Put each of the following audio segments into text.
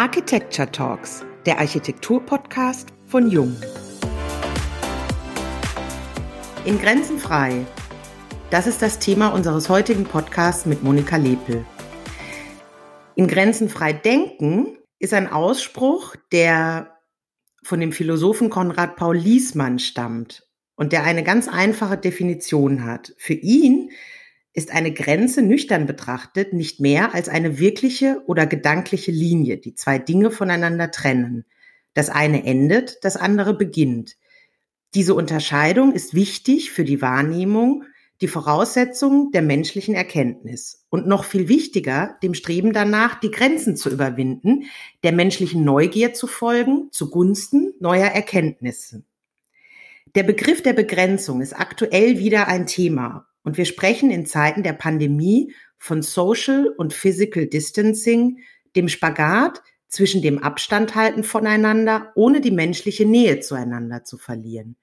Architecture Talks, der Architektur-Podcast von Jung. In Grenzen frei. Das ist das Thema unseres heutigen Podcasts mit Monika Lepel. In Grenzen frei denken ist ein Ausspruch, der von dem Philosophen Konrad Paul Liesmann stammt und der eine ganz einfache Definition hat. Für ihn ist eine Grenze nüchtern betrachtet nicht mehr als eine wirkliche oder gedankliche Linie, die zwei Dinge voneinander trennen. Das eine endet, das andere beginnt. Diese Unterscheidung ist wichtig für die Wahrnehmung, die Voraussetzung der menschlichen Erkenntnis und noch viel wichtiger, dem Streben danach, die Grenzen zu überwinden, der menschlichen Neugier zu folgen, zugunsten neuer Erkenntnisse. Der Begriff der Begrenzung ist aktuell wieder ein Thema und wir sprechen in Zeiten der Pandemie von Social und Physical Distancing, dem Spagat zwischen dem Abstandhalten voneinander, ohne die menschliche Nähe zueinander zu verlieren.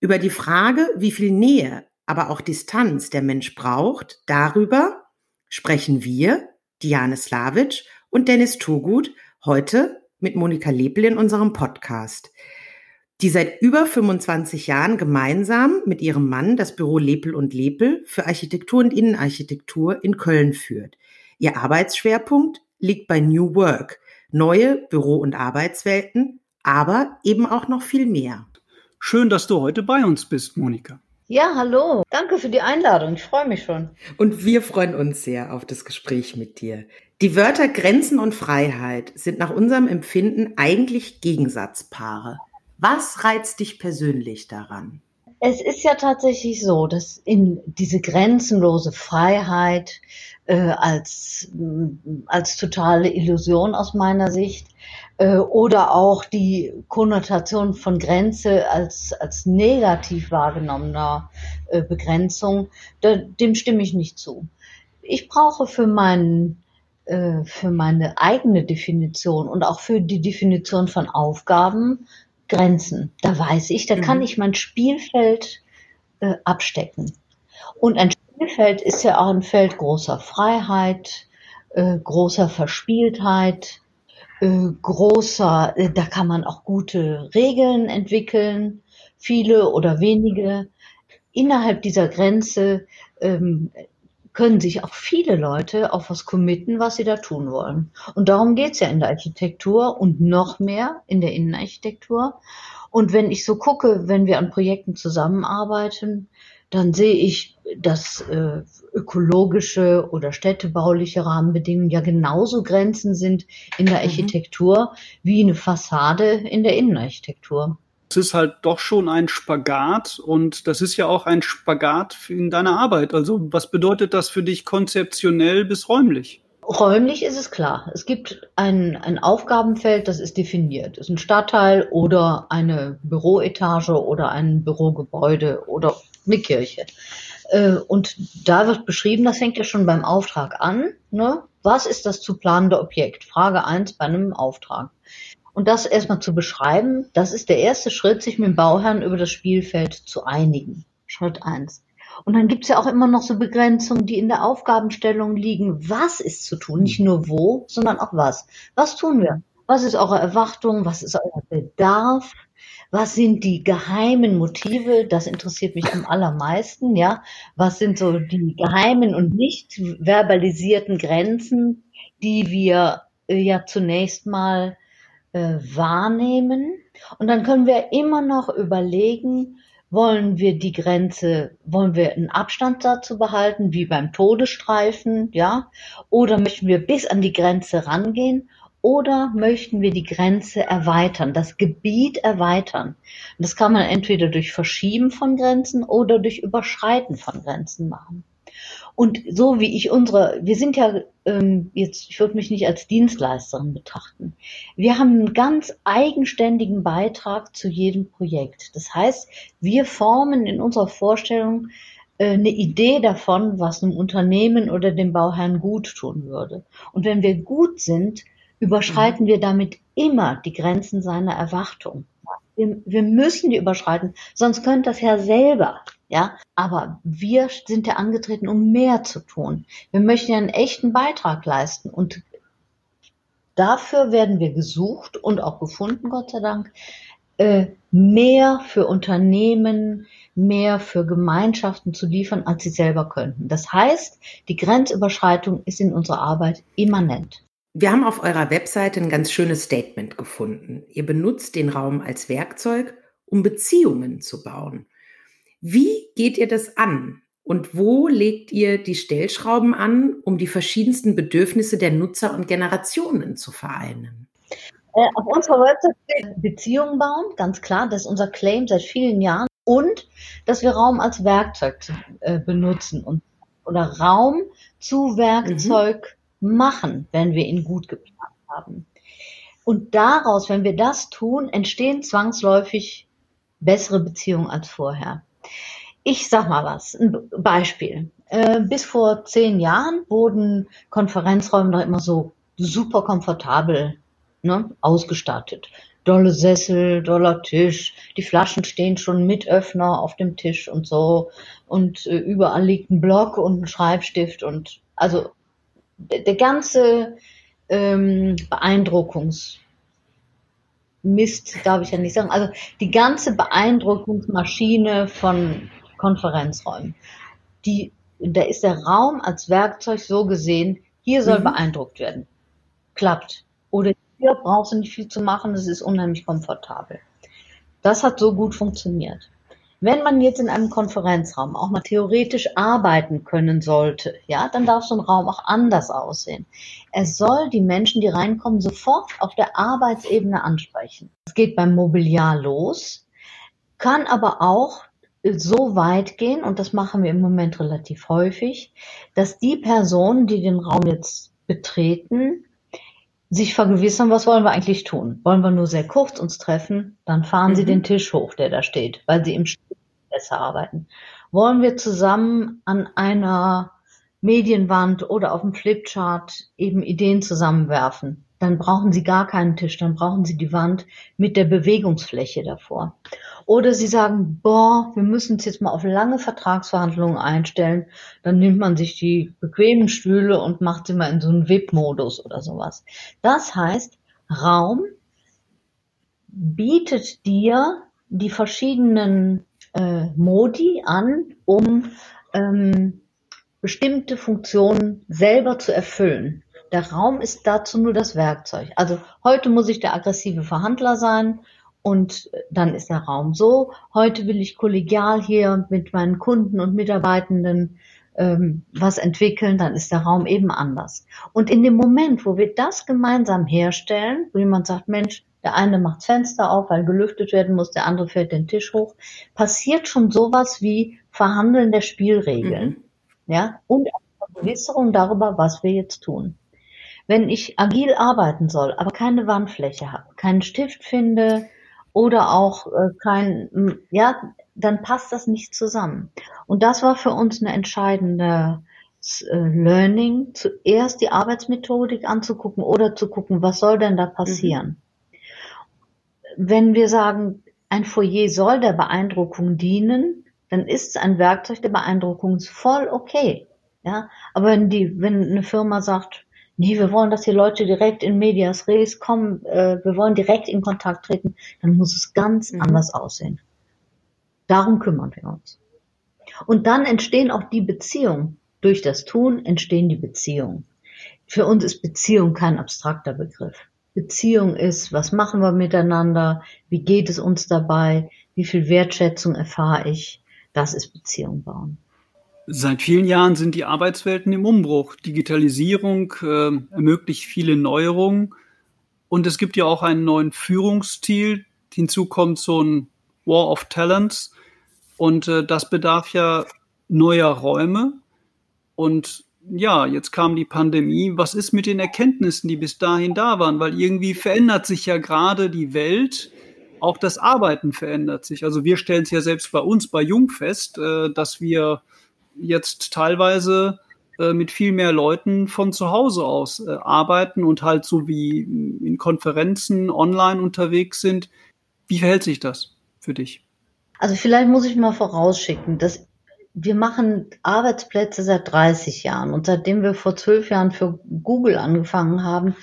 Über die Frage, wie viel Nähe, aber auch Distanz der Mensch braucht, darüber sprechen wir, Diane Slavic und Dennis Turgut, heute mit Monika Lepel in unserem Podcast die seit über 25 Jahren gemeinsam mit ihrem Mann das Büro Lepel und Lepel für Architektur und Innenarchitektur in Köln führt. Ihr Arbeitsschwerpunkt liegt bei New Work, neue Büro- und Arbeitswelten, aber eben auch noch viel mehr. Schön, dass du heute bei uns bist, Monika. Ja, hallo. Danke für die Einladung. Ich freue mich schon. Und wir freuen uns sehr auf das Gespräch mit dir. Die Wörter Grenzen und Freiheit sind nach unserem Empfinden eigentlich Gegensatzpaare. Was reizt dich persönlich daran? Es ist ja tatsächlich so, dass in diese grenzenlose Freiheit äh, als, äh, als totale Illusion aus meiner Sicht äh, oder auch die Konnotation von Grenze als, als negativ wahrgenommener äh, Begrenzung, da, dem stimme ich nicht zu. Ich brauche für meinen äh, für meine eigene Definition und auch für die Definition von Aufgaben Grenzen. Da weiß ich, da mhm. kann ich mein Spielfeld äh, abstecken. Und ein Spielfeld ist ja auch ein Feld großer Freiheit, äh, großer Verspieltheit, äh, großer, äh, da kann man auch gute Regeln entwickeln, viele oder wenige. Innerhalb dieser Grenze ähm, können sich auch viele Leute auf was committen, was sie da tun wollen. Und darum geht's ja in der Architektur und noch mehr in der Innenarchitektur. Und wenn ich so gucke, wenn wir an Projekten zusammenarbeiten, dann sehe ich, dass äh, ökologische oder städtebauliche Rahmenbedingungen ja genauso Grenzen sind in der mhm. Architektur mhm. wie eine Fassade in der Innenarchitektur es ist halt doch schon ein Spagat und das ist ja auch ein Spagat in deiner Arbeit. Also was bedeutet das für dich konzeptionell bis räumlich? Räumlich ist es klar. Es gibt ein, ein Aufgabenfeld, das ist definiert. Es ist ein Stadtteil oder eine Büroetage oder ein Bürogebäude oder eine Kirche. Äh, und da wird beschrieben, das fängt ja schon beim Auftrag an. Ne? Was ist das zu planende Objekt? Frage eins bei einem Auftrag. Und das erstmal zu beschreiben, das ist der erste Schritt, sich mit dem Bauherrn über das Spielfeld zu einigen. Schritt eins. Und dann gibt's ja auch immer noch so Begrenzungen, die in der Aufgabenstellung liegen. Was ist zu tun? Nicht nur wo, sondern auch was. Was tun wir? Was ist eure Erwartung? Was ist euer Bedarf? Was sind die geheimen Motive? Das interessiert mich am allermeisten, ja. Was sind so die geheimen und nicht verbalisierten Grenzen, die wir äh, ja zunächst mal wahrnehmen. Und dann können wir immer noch überlegen, wollen wir die Grenze, wollen wir einen Abstand dazu behalten, wie beim Todesstreifen, ja? Oder möchten wir bis an die Grenze rangehen? Oder möchten wir die Grenze erweitern, das Gebiet erweitern? Das kann man entweder durch Verschieben von Grenzen oder durch Überschreiten von Grenzen machen. Und so wie ich unsere, wir sind ja ähm, jetzt, ich würde mich nicht als Dienstleisterin betrachten. Wir haben einen ganz eigenständigen Beitrag zu jedem Projekt. Das heißt, wir formen in unserer Vorstellung äh, eine Idee davon, was einem Unternehmen oder dem Bauherrn gut tun würde. Und wenn wir gut sind, überschreiten mhm. wir damit immer die Grenzen seiner Erwartung. Wir, wir müssen die überschreiten, sonst könnte das ja selber. Ja, aber wir sind ja angetreten, um mehr zu tun. Wir möchten ja einen echten Beitrag leisten und dafür werden wir gesucht und auch gefunden, Gott sei Dank, äh, mehr für Unternehmen, mehr für Gemeinschaften zu liefern, als sie selber könnten. Das heißt, die Grenzüberschreitung ist in unserer Arbeit immanent. Wir haben auf eurer Webseite ein ganz schönes Statement gefunden. Ihr benutzt den Raum als Werkzeug, um Beziehungen zu bauen. Wie geht ihr das an? Und wo legt ihr die Stellschrauben an, um die verschiedensten Bedürfnisse der Nutzer und Generationen zu vereinen? Äh, auf unserer Website steht Beziehungen bauen, ganz klar, das ist unser Claim seit vielen Jahren. Und dass wir Raum als Werkzeug äh, benutzen und oder Raum zu Werkzeug mhm. Machen, wenn wir ihn gut geplant haben. Und daraus, wenn wir das tun, entstehen zwangsläufig bessere Beziehungen als vorher. Ich sag mal was, ein Beispiel. Äh, bis vor zehn Jahren wurden Konferenzräume noch immer so super komfortabel ne, ausgestattet. Dolle Sessel, doller Tisch, die Flaschen stehen schon mit Öffner auf dem Tisch und so und äh, überall liegt ein Block und ein Schreibstift und also der, ganze ähm, Beeindruckungs Mist, darf ich ja nicht sagen. Also die ganze Beeindruckungsmaschine von Konferenzräumen. Die, da ist der Raum als Werkzeug so gesehen, hier soll mhm. beeindruckt werden. Klappt. Oder hier brauchst du nicht viel zu machen, es ist unheimlich komfortabel. Das hat so gut funktioniert. Wenn man jetzt in einem Konferenzraum auch mal theoretisch arbeiten können sollte, ja, dann darf so ein Raum auch anders aussehen. Er soll die Menschen, die reinkommen, sofort auf der Arbeitsebene ansprechen. Es geht beim Mobiliar los, kann aber auch so weit gehen, und das machen wir im Moment relativ häufig, dass die Personen, die den Raum jetzt betreten, sich vergewissern, was wollen wir eigentlich tun? Wollen wir nur sehr kurz uns treffen? Dann fahren mhm. Sie den Tisch hoch, der da steht, weil Sie im besser arbeiten. Wollen wir zusammen an einer Medienwand oder auf dem Flipchart eben Ideen zusammenwerfen? Dann brauchen Sie gar keinen Tisch, dann brauchen Sie die Wand mit der Bewegungsfläche davor. Oder sie sagen, boah, wir müssen uns jetzt mal auf lange Vertragsverhandlungen einstellen. Dann nimmt man sich die bequemen Stühle und macht sie mal in so einen VIP-Modus oder sowas. Das heißt, Raum bietet dir die verschiedenen äh, Modi an, um ähm, bestimmte Funktionen selber zu erfüllen. Der Raum ist dazu nur das Werkzeug. Also heute muss ich der aggressive Verhandler sein und dann ist der Raum so. Heute will ich kollegial hier mit meinen Kunden und Mitarbeitenden ähm, was entwickeln, dann ist der Raum eben anders. Und in dem Moment, wo wir das gemeinsam herstellen, wo jemand sagt, Mensch, der eine macht Fenster auf, weil gelüftet werden muss, der andere fährt den Tisch hoch, passiert schon sowas wie Verhandeln der Spielregeln. Mhm. Ja, und eine Vergewisserung darüber, was wir jetzt tun. Wenn ich agil arbeiten soll, aber keine Wandfläche habe, keinen Stift finde, oder auch äh, kein, ja, dann passt das nicht zusammen. Und das war für uns eine entscheidende äh, Learning, zuerst die Arbeitsmethodik anzugucken oder zu gucken, was soll denn da passieren. Mhm. Wenn wir sagen, ein Foyer soll der Beeindruckung dienen, dann ist es ein Werkzeug der Beeindruckung voll okay. Ja, aber wenn die, wenn eine Firma sagt, nee, wir wollen, dass die Leute direkt in Medias Res kommen, äh, wir wollen direkt in Kontakt treten, dann muss es ganz mhm. anders aussehen. Darum kümmern wir uns. Und dann entstehen auch die Beziehungen. Durch das Tun entstehen die Beziehungen. Für uns ist Beziehung kein abstrakter Begriff. Beziehung ist, was machen wir miteinander, wie geht es uns dabei, wie viel Wertschätzung erfahre ich. Das ist Beziehung bauen. Seit vielen Jahren sind die Arbeitswelten im Umbruch. Digitalisierung äh, ermöglicht viele Neuerungen und es gibt ja auch einen neuen Führungsstil. Hinzu kommt so ein War of Talents und äh, das bedarf ja neuer Räume. Und ja, jetzt kam die Pandemie. Was ist mit den Erkenntnissen, die bis dahin da waren? Weil irgendwie verändert sich ja gerade die Welt auch das Arbeiten verändert sich. Also wir stellen es ja selbst bei uns bei Jung fest, äh, dass wir jetzt teilweise äh, mit viel mehr Leuten von zu Hause aus äh, arbeiten und halt so wie in Konferenzen online unterwegs sind. Wie verhält sich das für dich? Also vielleicht muss ich mal vorausschicken, dass wir machen Arbeitsplätze seit 30 Jahren und seitdem wir vor zwölf Jahren für Google angefangen haben,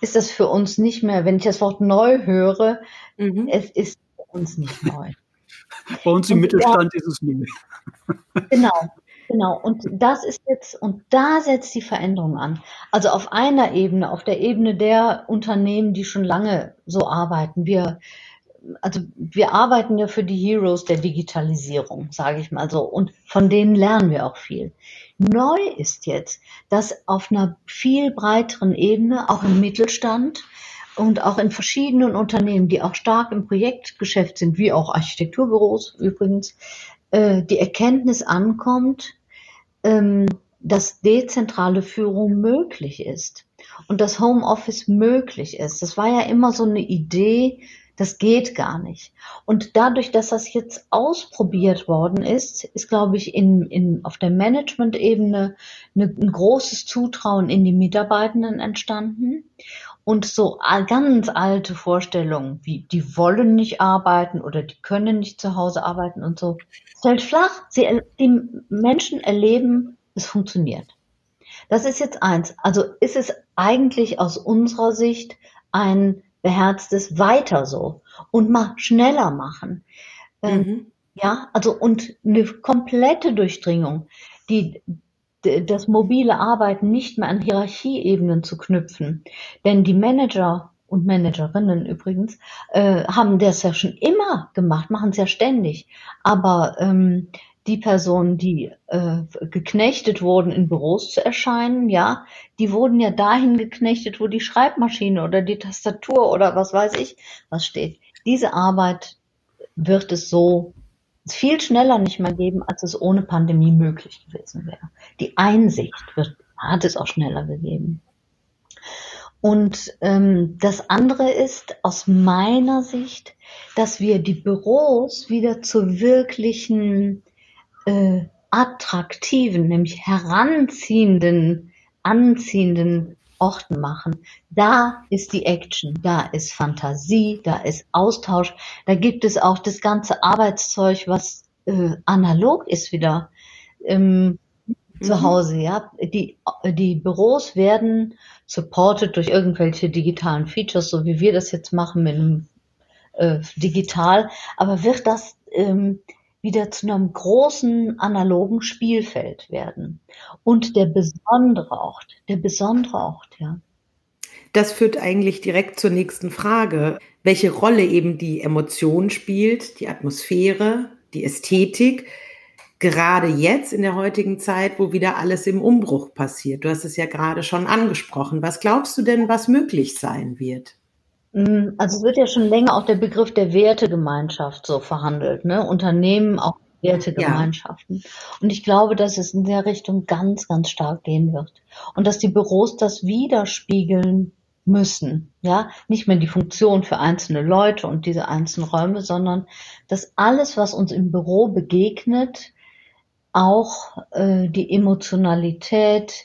ist das für uns nicht mehr, wenn ich das Wort neu höre, mhm. es ist für uns nicht neu. Bei uns im und Mittelstand ja, ist es neu. Genau, genau. Und das ist jetzt, und da setzt die Veränderung an. Also auf einer Ebene, auf der Ebene der Unternehmen, die schon lange so arbeiten. Wir also wir arbeiten ja für die Heroes der Digitalisierung, sage ich mal so, und von denen lernen wir auch viel. Neu ist jetzt, dass auf einer viel breiteren Ebene, auch im Mittelstand und auch in verschiedenen Unternehmen, die auch stark im Projektgeschäft sind, wie auch Architekturbüros übrigens, äh, die Erkenntnis ankommt, ähm, dass dezentrale Führung möglich ist und dass Homeoffice möglich ist. Das war ja immer so eine Idee, das geht gar nicht. Und dadurch, dass das jetzt ausprobiert worden ist, ist, glaube ich, in, in, auf der Management-Ebene ein großes Zutrauen in die Mitarbeitenden entstanden. Und so ganz alte Vorstellungen, wie die wollen nicht arbeiten oder die können nicht zu Hause arbeiten und so, fällt flach. Sie, die Menschen erleben, es funktioniert. Das ist jetzt eins. Also ist es eigentlich aus unserer Sicht ein beherztes weiter so und mal schneller machen. Ähm, mhm. Ja, also und eine komplette Durchdringung, die das mobile Arbeiten nicht mehr an Hierarchieebenen zu knüpfen. Denn die Manager und Managerinnen übrigens äh, haben das ja schon immer gemacht, machen es ja ständig. Aber ähm, die Personen, die äh, geknechtet wurden, in Büros zu erscheinen, ja, die wurden ja dahin geknechtet, wo die Schreibmaschine oder die Tastatur oder was weiß ich was steht. Diese Arbeit wird es so viel schneller nicht mehr geben, als es ohne Pandemie möglich gewesen wäre. Die Einsicht wird, hat es auch schneller gegeben. Und ähm, das andere ist aus meiner Sicht, dass wir die Büros wieder zu wirklichen attraktiven, nämlich heranziehenden, anziehenden Orten machen. Da ist die Action, da ist Fantasie, da ist Austausch, da gibt es auch das ganze Arbeitszeug, was äh, analog ist wieder ähm, mhm. zu Hause. Ja, die die Büros werden supported durch irgendwelche digitalen Features, so wie wir das jetzt machen mit einem äh, digital. Aber wird das ähm, wieder zu einem großen analogen Spielfeld werden. Und der besondere Ort, der besondere Ort, ja. Das führt eigentlich direkt zur nächsten Frage, welche Rolle eben die Emotion spielt, die Atmosphäre, die Ästhetik, gerade jetzt in der heutigen Zeit, wo wieder alles im Umbruch passiert. Du hast es ja gerade schon angesprochen. Was glaubst du denn, was möglich sein wird? Mm, also es wird ja schon länger auch der Begriff der Wertegemeinschaft so verhandelt, ne? Unternehmen auch Wertegemeinschaften. Ja. Und ich glaube, dass es in der Richtung ganz, ganz stark gehen wird. Und dass die Büros das widerspiegeln müssen. Ja, nicht mehr die Funktion für einzelne Leute und diese einzelnen Räume, sondern dass alles, was uns im Büro begegnet, auch äh, die Emotionalität,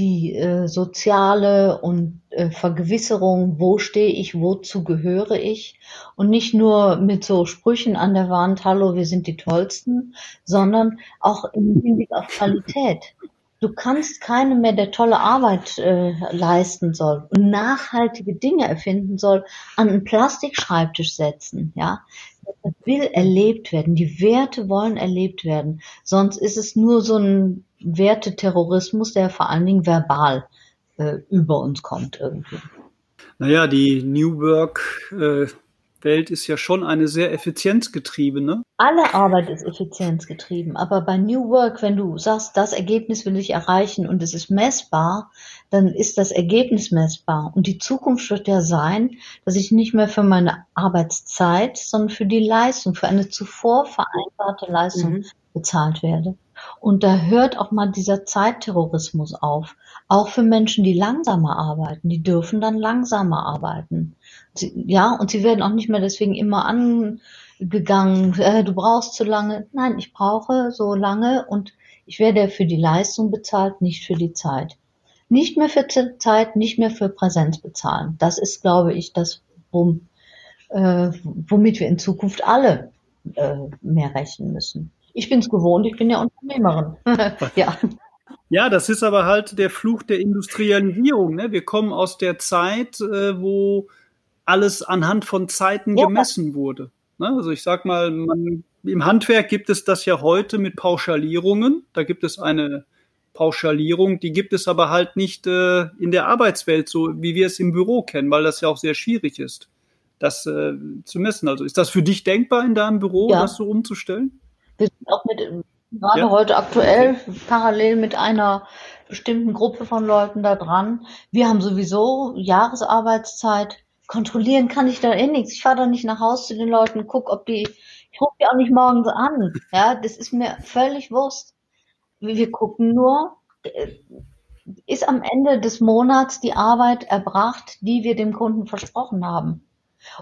die äh, soziale und äh, Vergewisserung, wo stehe ich, wozu gehöre ich und nicht nur mit so Sprüchen an der Wand, hallo, wir sind die Tollsten, sondern auch im Hinblick auf Qualität. Du kannst keine mehr, der tolle Arbeit äh, leisten soll und nachhaltige Dinge erfinden soll, an einen Plastikschreibtisch setzen, ja. Das will erlebt werden. Die Werte wollen erlebt werden. Sonst ist es nur so ein Werteterrorismus, der vor allen Dingen verbal äh, über uns kommt irgendwie. Naja, die New Work äh, Welt ist ja schon eine sehr effizienzgetriebene. Alle Arbeit ist effizienzgetrieben, aber bei New Work, wenn du sagst, das Ergebnis will ich erreichen und es ist messbar, dann ist das Ergebnis messbar. Und die Zukunft wird ja sein, dass ich nicht mehr für meine Arbeitszeit, sondern für die Leistung, für eine zuvor vereinbarte Leistung mhm. bezahlt werde. Und da hört auch mal dieser Zeitterrorismus auf. Auch für Menschen, die langsamer arbeiten, die dürfen dann langsamer arbeiten. Sie, ja, und sie werden auch nicht mehr deswegen immer angegangen, äh, du brauchst zu lange. Nein, ich brauche so lange und ich werde für die Leistung bezahlt, nicht für die Zeit. Nicht mehr für Zeit, nicht mehr für Präsenz bezahlen. Das ist, glaube ich, das, äh, womit wir in Zukunft alle äh, mehr rechnen müssen. Ich bin es gewohnt, ich bin ja Unternehmerin. ja. Ja, das ist aber halt der Fluch der Industrialisierung. Ne? Wir kommen aus der Zeit, äh, wo alles anhand von Zeiten ja. gemessen wurde. Ne? Also ich sag mal, man, im Handwerk gibt es das ja heute mit Pauschalierungen. Da gibt es eine Pauschalierung, die gibt es aber halt nicht äh, in der Arbeitswelt, so wie wir es im Büro kennen, weil das ja auch sehr schwierig ist, das äh, zu messen. Also ist das für dich denkbar in deinem Büro, ja. das so umzustellen? Wir sind auch mit gerade ja. heute aktuell parallel mit einer bestimmten Gruppe von Leuten da dran. Wir haben sowieso Jahresarbeitszeit. Kontrollieren kann ich da eh nichts. Ich fahre da nicht nach Hause zu den Leuten, guck, ob die, ich rufe die auch nicht morgens an. Ja, das ist mir völlig Wurst. Wir gucken nur, äh, ist am Ende des Monats die Arbeit erbracht, die wir dem Kunden versprochen haben.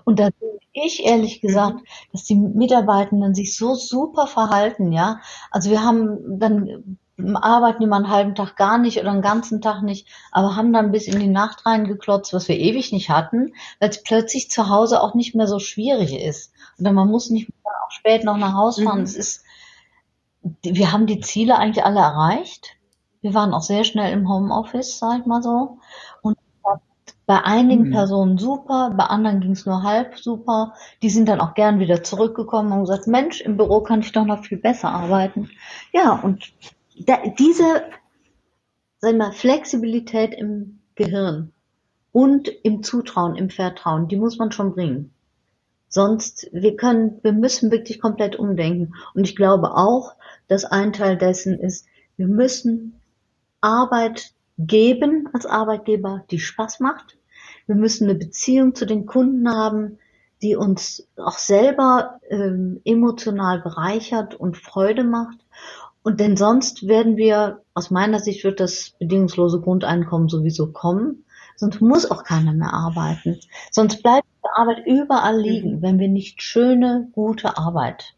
Und da finde ich ehrlich gesagt, mhm. dass die Mitarbeitenden sich so super verhalten, ja. Also wir haben dann arbeiten immer einen halben Tag gar nicht oder einen ganzen Tag nicht, aber haben dann bis in die Nacht reingeklotzt, was wir ewig nicht hatten, weil es plötzlich zu Hause auch nicht mehr so schwierig ist. Oder man muss nicht mehr auch spät noch nach Hause fahren. Mhm. Es ist, wir haben die Ziele eigentlich alle erreicht. Wir waren auch sehr schnell im Homeoffice, sag ich mal so. Bei einigen mhm. Personen super, bei anderen ging es nur halb super. Die sind dann auch gern wieder zurückgekommen und gesagt, Mensch, im Büro kann ich doch noch viel besser arbeiten. Ja, und da, diese sag mal, Flexibilität im Gehirn und im Zutrauen, im Vertrauen, die muss man schon bringen. Sonst, wir können, wir müssen wirklich komplett umdenken. Und ich glaube auch, dass ein Teil dessen ist, wir müssen Arbeit geben als Arbeitgeber, die Spaß macht. Wir müssen eine Beziehung zu den Kunden haben, die uns auch selber ähm, emotional bereichert und Freude macht. Und denn sonst werden wir, aus meiner Sicht wird das bedingungslose Grundeinkommen sowieso kommen. Sonst muss auch keiner mehr arbeiten. Sonst bleibt die Arbeit überall liegen, wenn wir nicht schöne, gute Arbeit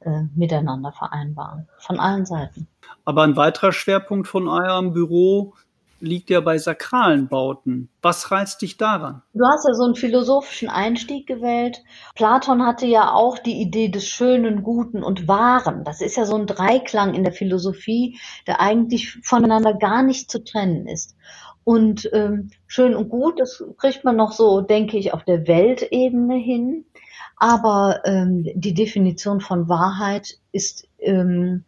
äh, miteinander vereinbaren. Von allen Seiten. Aber ein weiterer Schwerpunkt von eurem Büro liegt ja bei sakralen Bauten. Was reizt dich daran? Du hast ja so einen philosophischen Einstieg gewählt. Platon hatte ja auch die Idee des Schönen, Guten und Wahren. Das ist ja so ein Dreiklang in der Philosophie, der eigentlich voneinander gar nicht zu trennen ist. Und ähm, schön und gut, das kriegt man noch so, denke ich, auf der Weltebene hin. Aber ähm, die Definition von Wahrheit ist ähm,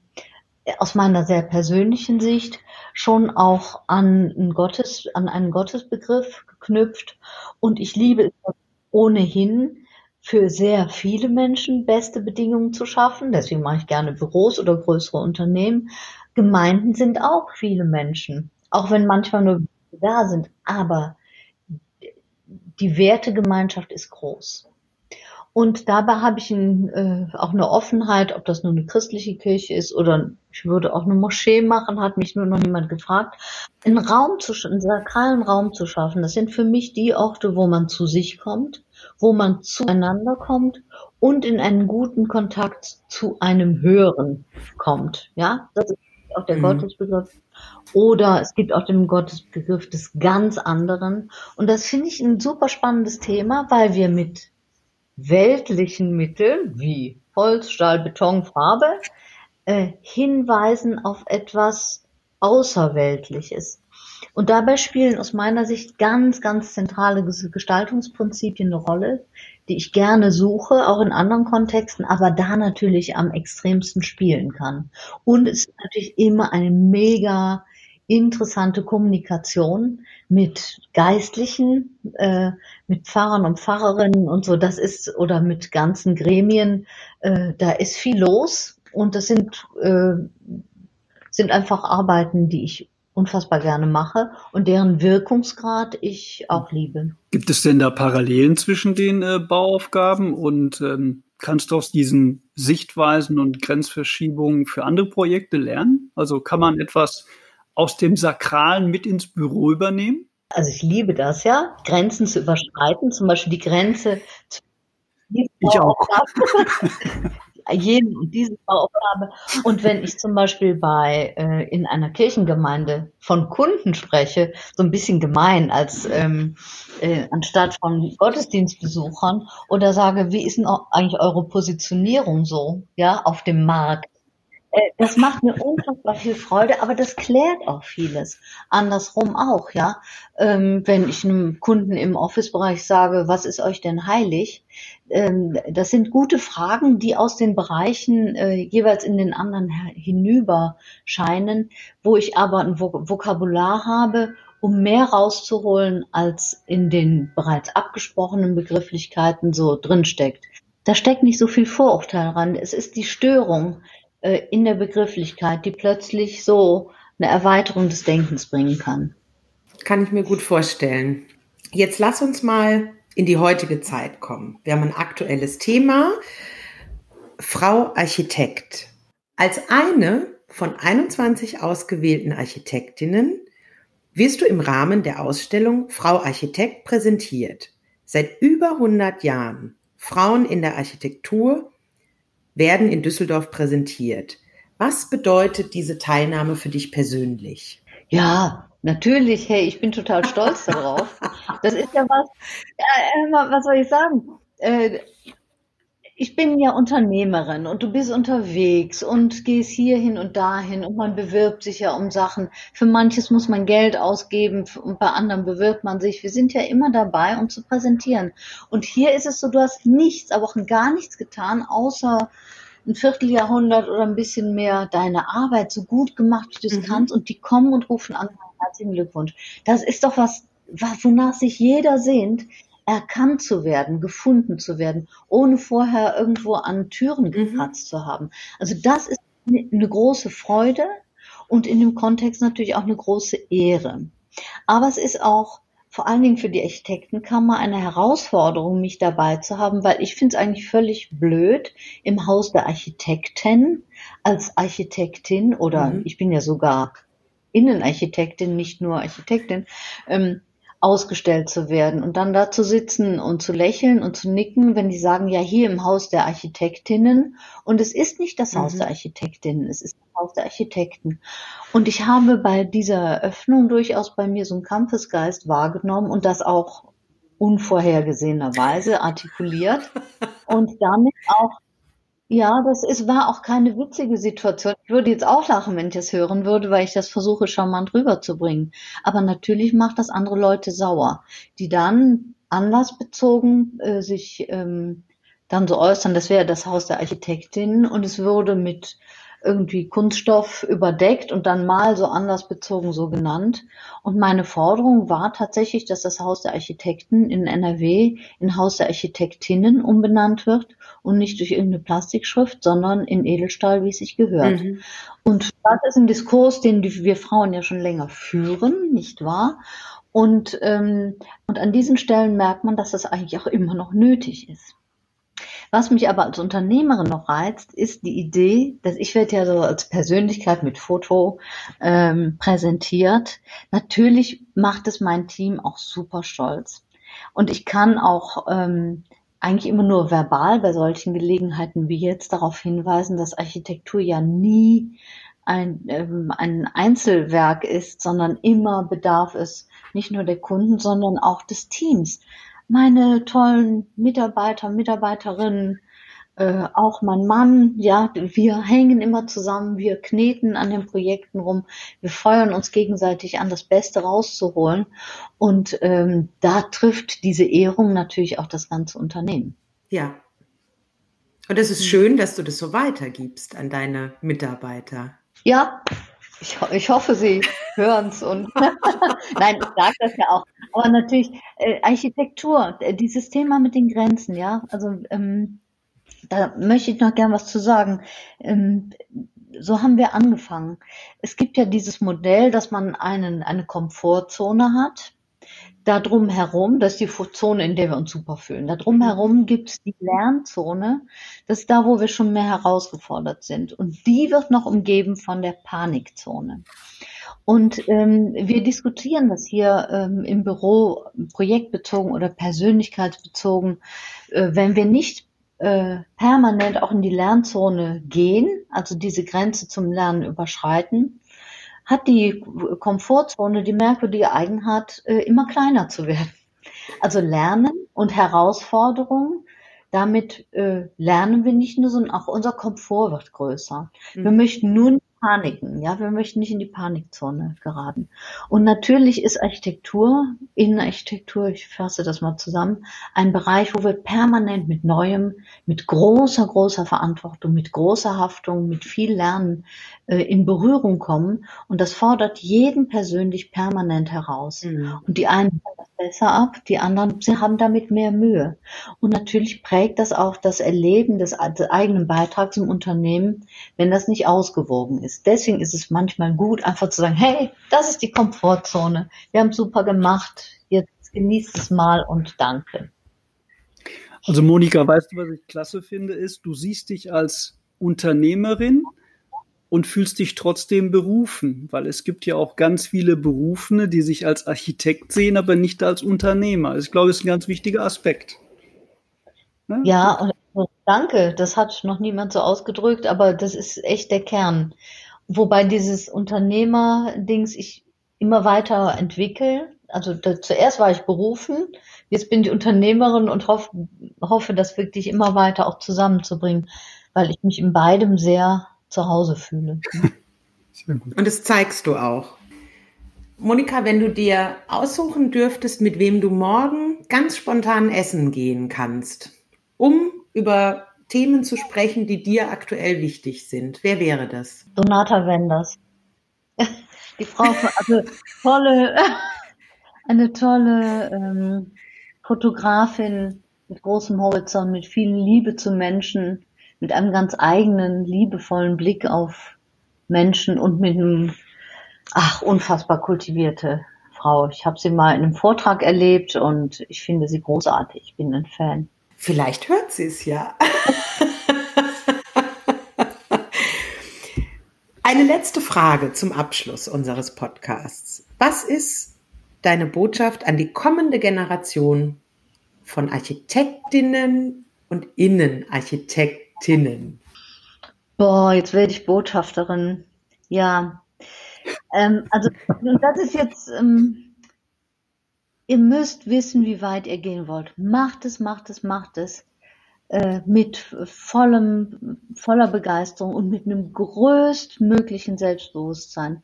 aus meiner sehr persönlichen Sicht schon auch an einen, Gottes, an einen Gottesbegriff geknüpft. Und ich liebe es ohnehin, für sehr viele Menschen beste Bedingungen zu schaffen. Deswegen mache ich gerne Büros oder größere Unternehmen. Gemeinden sind auch viele Menschen, auch wenn manchmal nur da sind. Aber die Wertegemeinschaft ist groß. Und dabei habe ich ein, äh, auch eine Offenheit, ob das nur eine christliche Kirche ist oder ich würde auch eine Moschee machen, hat mich nur noch niemand gefragt. Einen Raum zu, einen sakralen Raum zu schaffen, das sind für mich die Orte, wo man zu sich kommt, wo man zueinander kommt und in einen guten Kontakt zu einem Höheren kommt. Ja, das ist auch der mhm. Gottesbegriff. Oder es gibt auch den Gottesbegriff des ganz anderen. Und das finde ich ein super spannendes Thema, weil wir mit weltlichen Mitteln wie Holz, Stahl, Beton, Farbe äh, hinweisen auf etwas Außerweltliches. Und dabei spielen aus meiner Sicht ganz, ganz zentrale Gestaltungsprinzipien eine Rolle, die ich gerne suche, auch in anderen Kontexten, aber da natürlich am extremsten spielen kann. Und es ist natürlich immer eine mega interessante Kommunikation mit Geistlichen, äh, mit Pfarrern und Pfarrerinnen und so. Das ist oder mit ganzen Gremien. Äh, da ist viel los und das sind äh, sind einfach Arbeiten, die ich unfassbar gerne mache und deren Wirkungsgrad ich auch liebe. Gibt es denn da Parallelen zwischen den äh, Bauaufgaben und ähm, kannst du aus diesen Sichtweisen und Grenzverschiebungen für andere Projekte lernen? Also kann man etwas aus dem Sakralen mit ins Büro übernehmen? Also ich liebe das ja, Grenzen zu überschreiten, zum Beispiel die Grenze zu ich auch. jeden und diese Bauaufgabe. Und wenn ich zum Beispiel bei äh, in einer Kirchengemeinde von Kunden spreche, so ein bisschen gemein als ähm, äh, anstatt von Gottesdienstbesuchern oder sage, wie ist denn eigentlich eure Positionierung so, ja, auf dem Markt? Äh, das macht mir unfassbar viel Freude, aber das klärt auch vieles. Andersrum auch, ja. Ähm, wenn ich einem Kunden im Office-Bereich sage, was ist euch denn heilig? Ähm, das sind gute Fragen, die aus den Bereichen äh, jeweils in den anderen hinüber scheinen, wo ich aber ein Vokabular habe, um mehr rauszuholen, als in den bereits abgesprochenen Begrifflichkeiten so drinsteckt. Da steckt nicht so viel Vorurteil ran. Es ist die Störung, in der Begrifflichkeit, die plötzlich so eine Erweiterung des Denkens bringen kann. Kann ich mir gut vorstellen. Jetzt lass uns mal in die heutige Zeit kommen. Wir haben ein aktuelles Thema. Frau Architekt. Als eine von 21 ausgewählten Architektinnen wirst du im Rahmen der Ausstellung Frau Architekt präsentiert. Seit über 100 Jahren Frauen in der Architektur werden in Düsseldorf präsentiert. Was bedeutet diese Teilnahme für dich persönlich? Ja, natürlich. Hey, ich bin total stolz darauf. Das ist ja was, ja, was soll ich sagen? Äh, ich bin ja Unternehmerin und du bist unterwegs und gehst hierhin und dahin und man bewirbt sich ja um Sachen. Für manches muss man Geld ausgeben und bei anderen bewirbt man sich. Wir sind ja immer dabei, um zu präsentieren. Und hier ist es so, du hast nichts, aber auch gar nichts getan, außer ein Vierteljahrhundert oder ein bisschen mehr deine Arbeit so gut gemacht, wie du es mhm. kannst und die kommen und rufen an, herzlichen Glückwunsch. Das ist doch was, wonach sich jeder sehnt, erkannt zu werden, gefunden zu werden, ohne vorher irgendwo an Türen mhm. gekratzt mhm. zu haben. Also das ist eine große Freude und in dem Kontext natürlich auch eine große Ehre. Aber es ist auch vor allen Dingen für die Architektenkammer eine Herausforderung, mich dabei zu haben, weil ich finde es eigentlich völlig blöd, im Haus der Architekten als Architektin oder mhm. ich bin ja sogar Innenarchitektin, nicht nur Architektin, ähm, ausgestellt zu werden und dann da zu sitzen und zu lächeln und zu nicken, wenn die sagen, ja, hier im Haus der Architektinnen. Und es ist nicht das Haus mhm. der Architektinnen, es ist das Haus der Architekten. Und ich habe bei dieser Eröffnung durchaus bei mir so einen Kampfesgeist wahrgenommen und das auch unvorhergesehenerweise artikuliert und damit auch ja, das ist, war auch keine witzige Situation. Ich würde jetzt auch lachen, wenn ich das hören würde, weil ich das versuche, charmant rüberzubringen. Aber natürlich macht das andere Leute sauer, die dann anlassbezogen äh, sich ähm, dann so äußern, das wäre das Haus der Architektin und es würde mit irgendwie Kunststoff überdeckt und dann mal so anlassbezogen so genannt. Und meine Forderung war tatsächlich, dass das Haus der Architekten in NRW in Haus der Architektinnen umbenannt wird und nicht durch irgendeine Plastikschrift, sondern in Edelstahl, wie es sich gehört. Mhm. Und das ist ein Diskurs, den wir Frauen ja schon länger führen, nicht wahr? Und, ähm, und an diesen Stellen merkt man, dass das eigentlich auch immer noch nötig ist. Was mich aber als Unternehmerin noch reizt, ist die Idee, dass ich werde ja so als Persönlichkeit mit Foto ähm, präsentiert. Natürlich macht es mein Team auch super stolz. Und ich kann auch ähm, eigentlich immer nur verbal bei solchen Gelegenheiten wie jetzt darauf hinweisen, dass Architektur ja nie ein, ähm, ein Einzelwerk ist, sondern immer bedarf es nicht nur der Kunden, sondern auch des Teams meine tollen Mitarbeiter, Mitarbeiterinnen, äh, auch mein Mann, ja, wir hängen immer zusammen, wir kneten an den Projekten rum, wir feuern uns gegenseitig an, das Beste rauszuholen. Und ähm, da trifft diese Ehrung natürlich auch das ganze Unternehmen. Ja. Und es ist schön, dass du das so weitergibst an deine Mitarbeiter. Ja, ich, ich hoffe, Sie hören es und nein, ich sage das ja auch. Aber natürlich äh, Architektur, äh, dieses Thema mit den Grenzen, ja. Also ähm, da möchte ich noch gern was zu sagen. Ähm, so haben wir angefangen. Es gibt ja dieses Modell, dass man einen, eine Komfortzone hat da drum herum, das ist die Zone, in der wir uns super fühlen. Da drum herum gibt es die Lernzone. Das ist da, wo wir schon mehr herausgefordert sind. Und die wird noch umgeben von der Panikzone. Und ähm, wir diskutieren das hier ähm, im Büro projektbezogen oder persönlichkeitsbezogen. Äh, wenn wir nicht äh, permanent auch in die Lernzone gehen, also diese Grenze zum Lernen überschreiten, hat die Komfortzone die merkwürdige Eigenart, äh, immer kleiner zu werden. Also Lernen und Herausforderungen damit äh, lernen wir nicht nur, sondern auch unser Komfort wird größer. Mhm. Wir möchten nur paniken, ja, wir möchten nicht in die Panikzone geraten. Und natürlich ist Architektur, Innenarchitektur, ich fasse das mal zusammen, ein Bereich, wo wir permanent mit Neuem, mit großer, großer Verantwortung, mit großer Haftung, mit viel Lernen in Berührung kommen. Und das fordert jeden persönlich permanent heraus. Mhm. Und die einen besser ab, die anderen, sie haben damit mehr Mühe. Und natürlich prägt das auch das Erleben des, des eigenen Beitrags im Unternehmen, wenn das nicht ausgewogen ist. Deswegen ist es manchmal gut, einfach zu sagen, hey, das ist die Komfortzone. Wir haben super gemacht. Jetzt genießt es mal und danke. Also Monika, weißt du, was ich klasse finde, ist, du siehst dich als Unternehmerin, und fühlst dich trotzdem berufen, weil es gibt ja auch ganz viele Berufene, die sich als Architekt sehen, aber nicht als Unternehmer. Ich glaube, das ist ein ganz wichtiger Aspekt. Ne? Ja, danke. Das hat noch niemand so ausgedrückt, aber das ist echt der Kern. Wobei dieses Unternehmer-Dings ich immer weiter entwickle. Also da, zuerst war ich berufen, jetzt bin ich Unternehmerin und hoff, hoffe, das wirklich immer weiter auch zusammenzubringen, weil ich mich in beidem sehr zu Hause fühle. Und das zeigst du auch. Monika, wenn du dir aussuchen dürftest, mit wem du morgen ganz spontan essen gehen kannst, um über Themen zu sprechen, die dir aktuell wichtig sind, wer wäre das? Donata Wenders. Die Frau, also tolle, eine tolle ähm, Fotografin mit großem Horizont, mit viel Liebe zu Menschen, mit einem ganz eigenen, liebevollen Blick auf Menschen und mit einem, ach, unfassbar kultivierte Frau. Ich habe sie mal in einem Vortrag erlebt und ich finde sie großartig. Ich bin ein Fan. Vielleicht hört sie es ja. Eine letzte Frage zum Abschluss unseres Podcasts. Was ist deine Botschaft an die kommende Generation von Architektinnen und Innenarchitekten? Tinnen. Boah, jetzt werde ich Botschafterin. Ja. Ähm, also, das ist jetzt, ähm, ihr müsst wissen, wie weit ihr gehen wollt. Macht es, macht es, macht es. Äh, mit vollem, voller Begeisterung und mit einem größtmöglichen Selbstbewusstsein,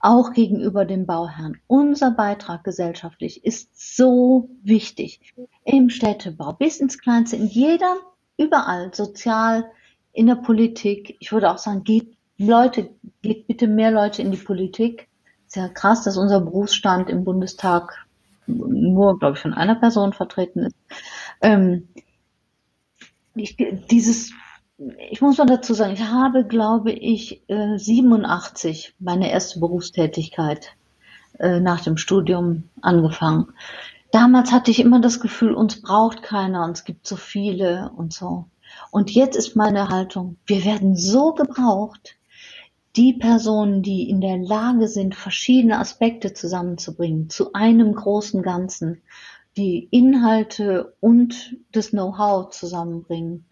auch gegenüber dem Bauherrn. Unser Beitrag gesellschaftlich ist so wichtig. Im Städtebau, bis ins Kleinste, in jeder überall, sozial, in der Politik. Ich würde auch sagen, geht Leute, geht bitte mehr Leute in die Politik. Ist ja krass, dass unser Berufsstand im Bundestag nur, glaube ich, von einer Person vertreten ist. Ähm, ich, dieses, ich muss mal dazu sagen, ich habe, glaube ich, 87 äh, meine erste Berufstätigkeit äh, nach dem Studium angefangen damals hatte ich immer das Gefühl, uns braucht keiner, uns gibt so viele und so. Und jetzt ist meine Haltung, wir werden so gebraucht, die Personen, die in der Lage sind, verschiedene Aspekte zusammenzubringen, zu einem großen Ganzen, die Inhalte und das Know-how zusammenbringen.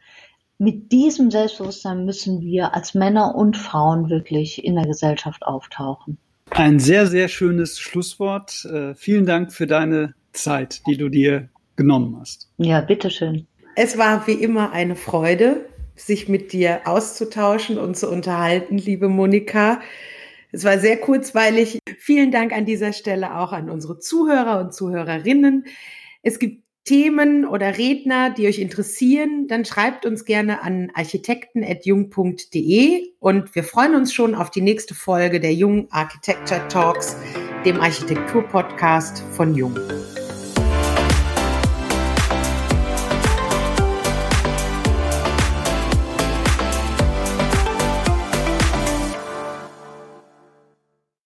Mit diesem Selbstbewusstsein müssen wir als Männer und Frauen wirklich in der Gesellschaft auftauchen. Ein sehr, sehr schönes Schlusswort. Äh, vielen Dank für deine Zeit, die du dir genommen hast. Ja, bitteschön. Es war wie immer eine Freude, sich mit dir auszutauschen und zu unterhalten, liebe Monika. Es war sehr kurzweilig. Vielen Dank an dieser Stelle auch an unsere Zuhörer und Zuhörerinnen. Es gibt Themen oder Redner, die euch interessieren, dann schreibt uns gerne an architekten.jung.de und wir freuen uns schon auf die nächste Folge der Jung Architecture Talks, dem Architektur-Podcast von Jung.